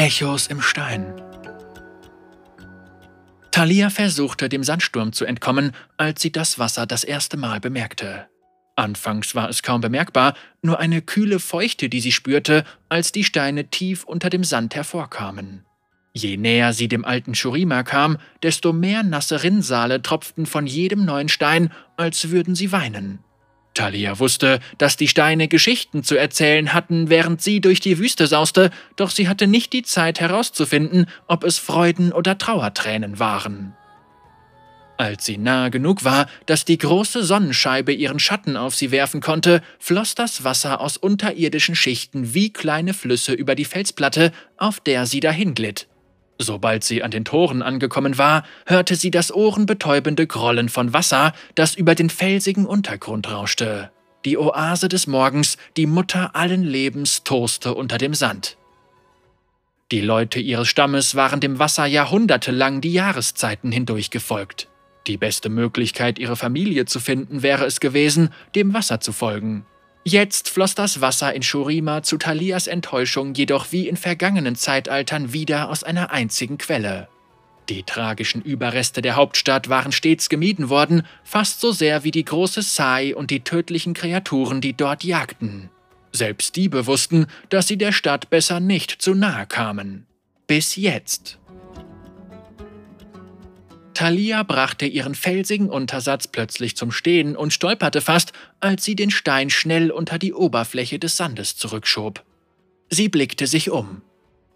Echos im Stein. Thalia versuchte, dem Sandsturm zu entkommen, als sie das Wasser das erste Mal bemerkte. Anfangs war es kaum bemerkbar, nur eine kühle Feuchte, die sie spürte, als die Steine tief unter dem Sand hervorkamen. Je näher sie dem alten Shurima kam, desto mehr nasse Rinnsale tropften von jedem neuen Stein, als würden sie weinen. Talia wusste, dass die Steine Geschichten zu erzählen hatten, während sie durch die Wüste sauste, doch sie hatte nicht die Zeit herauszufinden, ob es Freuden oder Trauertränen waren. Als sie nahe genug war, dass die große Sonnenscheibe ihren Schatten auf sie werfen konnte, floss das Wasser aus unterirdischen Schichten wie kleine Flüsse über die Felsplatte, auf der sie dahinglitt. Sobald sie an den Toren angekommen war, hörte sie das ohrenbetäubende Grollen von Wasser, das über den felsigen Untergrund rauschte. Die Oase des Morgens, die Mutter allen Lebens, toste unter dem Sand. Die Leute ihres Stammes waren dem Wasser jahrhundertelang die Jahreszeiten hindurch gefolgt. Die beste Möglichkeit, ihre Familie zu finden, wäre es gewesen, dem Wasser zu folgen. Jetzt floss das Wasser in Shurima zu Talias Enttäuschung jedoch wie in vergangenen Zeitaltern wieder aus einer einzigen Quelle. Die tragischen Überreste der Hauptstadt waren stets gemieden worden, fast so sehr wie die große Sai und die tödlichen Kreaturen, die dort jagten. Selbst die bewussten, dass sie der Stadt besser nicht zu nahe kamen. Bis jetzt. Thalia brachte ihren felsigen Untersatz plötzlich zum Stehen und stolperte fast, als sie den Stein schnell unter die Oberfläche des Sandes zurückschob. Sie blickte sich um.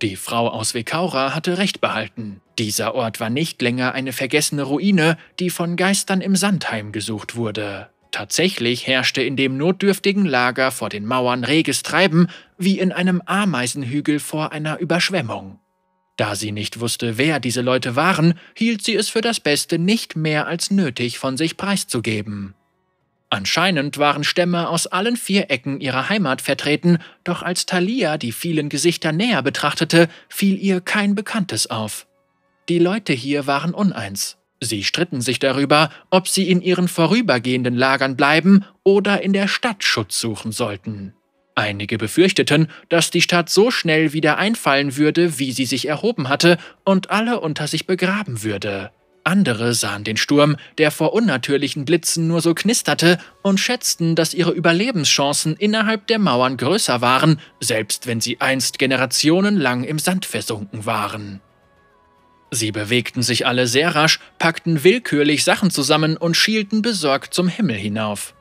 Die Frau aus Vekaura hatte recht behalten. Dieser Ort war nicht länger eine vergessene Ruine, die von Geistern im Sand heimgesucht wurde. Tatsächlich herrschte in dem notdürftigen Lager vor den Mauern reges Treiben, wie in einem Ameisenhügel vor einer Überschwemmung. Da sie nicht wusste, wer diese Leute waren, hielt sie es für das Beste, nicht mehr als nötig von sich preiszugeben. Anscheinend waren Stämme aus allen vier Ecken ihrer Heimat vertreten, doch als Thalia die vielen Gesichter näher betrachtete, fiel ihr kein Bekanntes auf. Die Leute hier waren uneins. Sie stritten sich darüber, ob sie in ihren vorübergehenden Lagern bleiben oder in der Stadt Schutz suchen sollten. Einige befürchteten, dass die Stadt so schnell wieder einfallen würde, wie sie sich erhoben hatte, und alle unter sich begraben würde. Andere sahen den Sturm, der vor unnatürlichen Blitzen nur so knisterte, und schätzten, dass ihre Überlebenschancen innerhalb der Mauern größer waren, selbst wenn sie einst generationenlang im Sand versunken waren. Sie bewegten sich alle sehr rasch, packten willkürlich Sachen zusammen und schielten besorgt zum Himmel hinauf.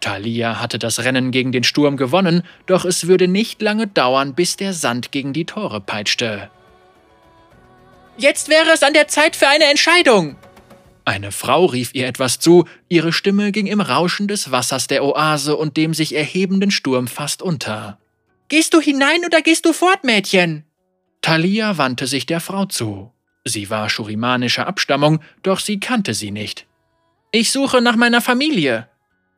Thalia hatte das Rennen gegen den Sturm gewonnen, doch es würde nicht lange dauern, bis der Sand gegen die Tore peitschte. Jetzt wäre es an der Zeit für eine Entscheidung! Eine Frau rief ihr etwas zu, ihre Stimme ging im Rauschen des Wassers der Oase und dem sich erhebenden Sturm fast unter. Gehst du hinein oder gehst du fort, Mädchen? Thalia wandte sich der Frau zu. Sie war schurimanischer Abstammung, doch sie kannte sie nicht. Ich suche nach meiner Familie,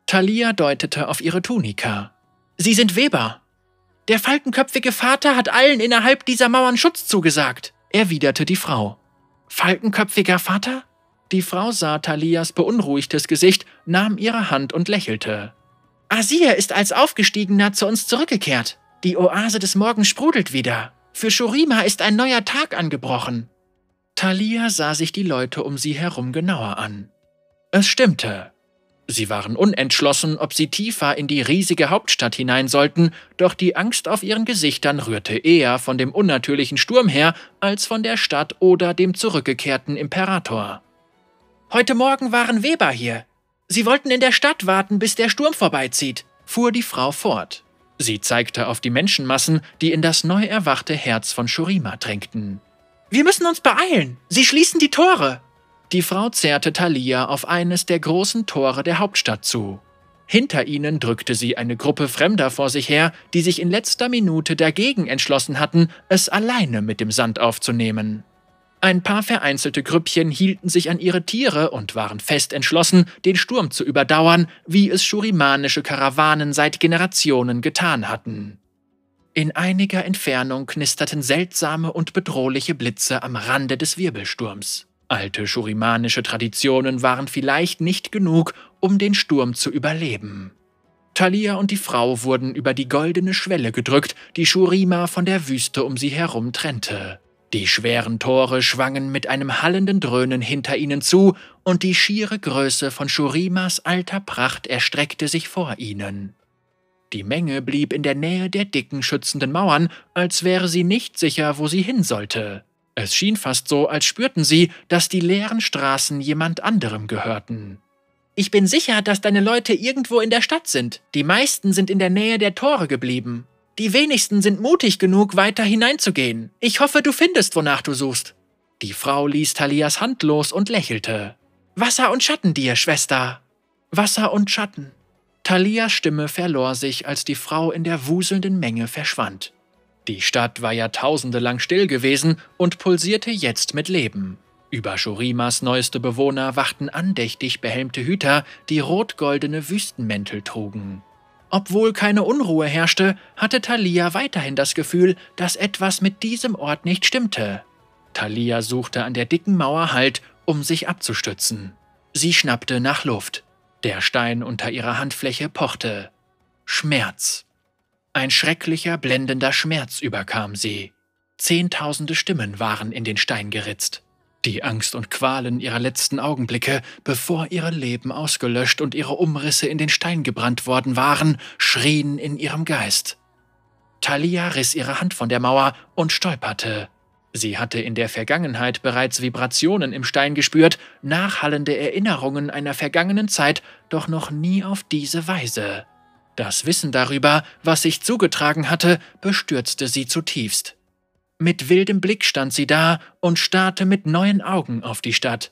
Thalia deutete auf ihre Tunika. Sie sind Weber. Der falkenköpfige Vater hat allen innerhalb dieser Mauern Schutz zugesagt, erwiderte die Frau. Falkenköpfiger Vater? Die Frau sah Thalias beunruhigtes Gesicht, nahm ihre Hand und lächelte. Asir ist als Aufgestiegener zu uns zurückgekehrt. Die Oase des Morgens sprudelt wieder. Für Shurima ist ein neuer Tag angebrochen. Thalia sah sich die Leute um sie herum genauer an. Es stimmte. Sie waren unentschlossen, ob sie tiefer in die riesige Hauptstadt hinein sollten, doch die Angst auf ihren Gesichtern rührte eher von dem unnatürlichen Sturm her, als von der Stadt oder dem zurückgekehrten Imperator. Heute Morgen waren Weber hier. Sie wollten in der Stadt warten, bis der Sturm vorbeizieht, fuhr die Frau fort. Sie zeigte auf die Menschenmassen, die in das neu erwachte Herz von Shurima drängten. Wir müssen uns beeilen. Sie schließen die Tore. Die Frau zerrte Thalia auf eines der großen Tore der Hauptstadt zu. Hinter ihnen drückte sie eine Gruppe Fremder vor sich her, die sich in letzter Minute dagegen entschlossen hatten, es alleine mit dem Sand aufzunehmen. Ein paar vereinzelte Grüppchen hielten sich an ihre Tiere und waren fest entschlossen, den Sturm zu überdauern, wie es schurimanische Karawanen seit Generationen getan hatten. In einiger Entfernung knisterten seltsame und bedrohliche Blitze am Rande des Wirbelsturms. Alte schurimanische Traditionen waren vielleicht nicht genug, um den Sturm zu überleben. Thalia und die Frau wurden über die goldene Schwelle gedrückt, die Shurima von der Wüste um sie herum trennte. Die schweren Tore schwangen mit einem hallenden Dröhnen hinter ihnen zu, und die schiere Größe von Shurimas alter Pracht erstreckte sich vor ihnen. Die Menge blieb in der Nähe der dicken, schützenden Mauern, als wäre sie nicht sicher, wo sie hin sollte. Es schien fast so, als spürten sie, dass die leeren Straßen jemand anderem gehörten. Ich bin sicher, dass deine Leute irgendwo in der Stadt sind. Die meisten sind in der Nähe der Tore geblieben. Die wenigsten sind mutig genug, weiter hineinzugehen. Ich hoffe, du findest, wonach du suchst. Die Frau ließ Thalias Hand los und lächelte. Wasser und Schatten dir, Schwester. Wasser und Schatten. Thalias Stimme verlor sich, als die Frau in der wuselnden Menge verschwand. Die Stadt war jahrtausende lang still gewesen und pulsierte jetzt mit Leben. Über Shurimas neueste Bewohner wachten andächtig behelmte Hüter, die rot-goldene Wüstenmäntel trugen. Obwohl keine Unruhe herrschte, hatte Thalia weiterhin das Gefühl, dass etwas mit diesem Ort nicht stimmte. Thalia suchte an der dicken Mauer Halt, um sich abzustützen. Sie schnappte nach Luft. Der Stein unter ihrer Handfläche pochte. Schmerz. Ein schrecklicher, blendender Schmerz überkam sie. Zehntausende Stimmen waren in den Stein geritzt. Die Angst und Qualen ihrer letzten Augenblicke, bevor ihre Leben ausgelöscht und ihre Umrisse in den Stein gebrannt worden waren, schrien in ihrem Geist. Thalia riss ihre Hand von der Mauer und stolperte. Sie hatte in der Vergangenheit bereits Vibrationen im Stein gespürt, nachhallende Erinnerungen einer vergangenen Zeit, doch noch nie auf diese Weise. Das Wissen darüber, was sich zugetragen hatte, bestürzte sie zutiefst. Mit wildem Blick stand sie da und starrte mit neuen Augen auf die Stadt.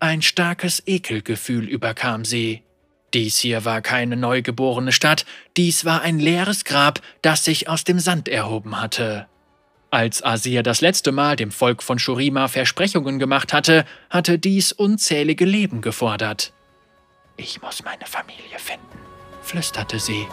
Ein starkes Ekelgefühl überkam sie. Dies hier war keine neugeborene Stadt, dies war ein leeres Grab, das sich aus dem Sand erhoben hatte. Als Asir das letzte Mal dem Volk von Shurima Versprechungen gemacht hatte, hatte dies unzählige Leben gefordert. Ich muss meine Familie finden, flüsterte sie.